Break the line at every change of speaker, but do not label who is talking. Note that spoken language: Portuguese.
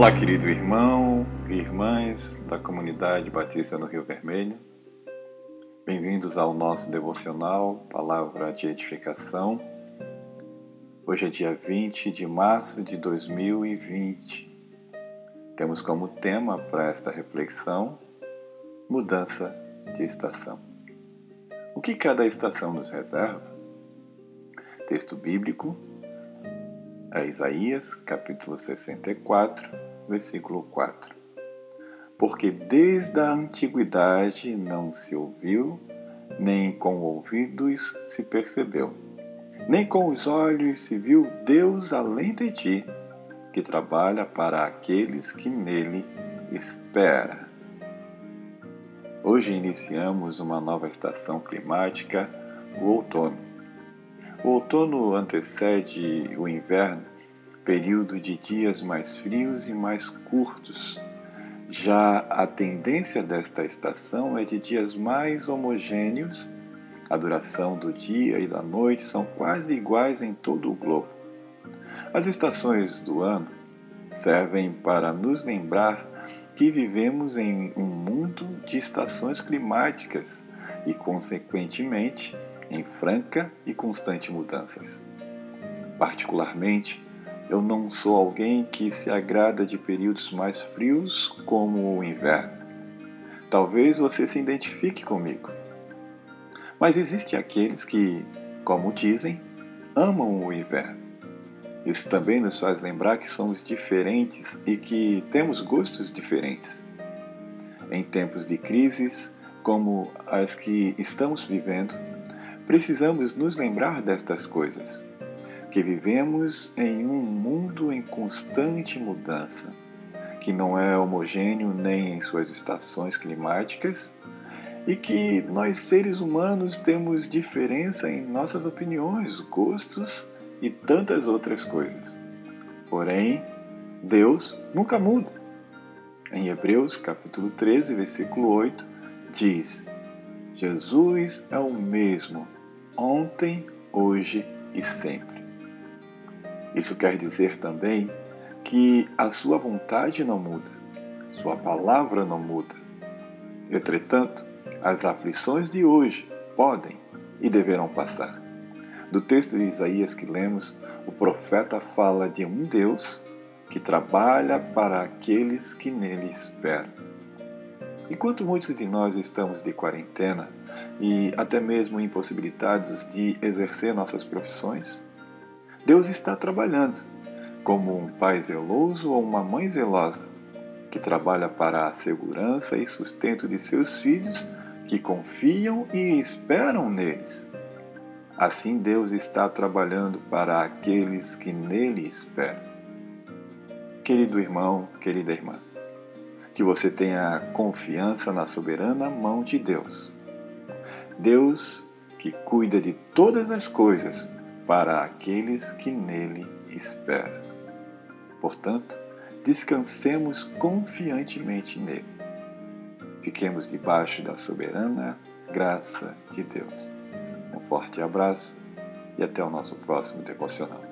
Olá, querido irmão e irmãs da comunidade Batista no Rio Vermelho. Bem-vindos ao nosso devocional Palavra de Edificação. Hoje é dia 20 de março de 2020. Temos como tema para esta reflexão mudança de estação. O que cada estação nos reserva? Texto bíblico é Isaías, capítulo 64, versículo 4. Porque desde a antiguidade não se ouviu, nem com ouvidos se percebeu, nem com os olhos se viu Deus além de ti, que trabalha para aqueles que nele espera. Hoje iniciamos uma nova estação climática, o outono. O outono antecede o inverno, período de dias mais frios e mais curtos. Já a tendência desta estação é de dias mais homogêneos. A duração do dia e da noite são quase iguais em todo o globo. As estações do ano servem para nos lembrar que vivemos em um mundo de estações climáticas e, consequentemente, em franca e constante mudanças. Particularmente, eu não sou alguém que se agrada de períodos mais frios como o inverno. Talvez você se identifique comigo. Mas existem aqueles que, como dizem, amam o inverno. Isso também nos faz lembrar que somos diferentes e que temos gostos diferentes. Em tempos de crises como as que estamos vivendo, Precisamos nos lembrar destas coisas, que vivemos em um mundo em constante mudança, que não é homogêneo nem em suas estações climáticas e que nós seres humanos temos diferença em nossas opiniões, gostos e tantas outras coisas. Porém, Deus nunca muda. Em Hebreus capítulo 13, versículo 8, diz: Jesus é o mesmo ontem, hoje e sempre. Isso quer dizer também que a sua vontade não muda, sua palavra não muda. Entretanto, as aflições de hoje podem e deverão passar. Do texto de Isaías que lemos, o profeta fala de um Deus que trabalha para aqueles que nele esperam. Enquanto muitos de nós estamos de quarentena e até mesmo impossibilitados de exercer nossas profissões, Deus está trabalhando como um pai zeloso ou uma mãe zelosa que trabalha para a segurança e sustento de seus filhos que confiam e esperam neles. Assim Deus está trabalhando para aqueles que nele esperam. Querido irmão, querida irmã, que você tenha confiança na soberana mão de Deus. Deus que cuida de todas as coisas para aqueles que nele esperam. Portanto, descansemos confiantemente nele. Fiquemos debaixo da soberana graça de Deus. Um forte abraço e até o nosso próximo devocional.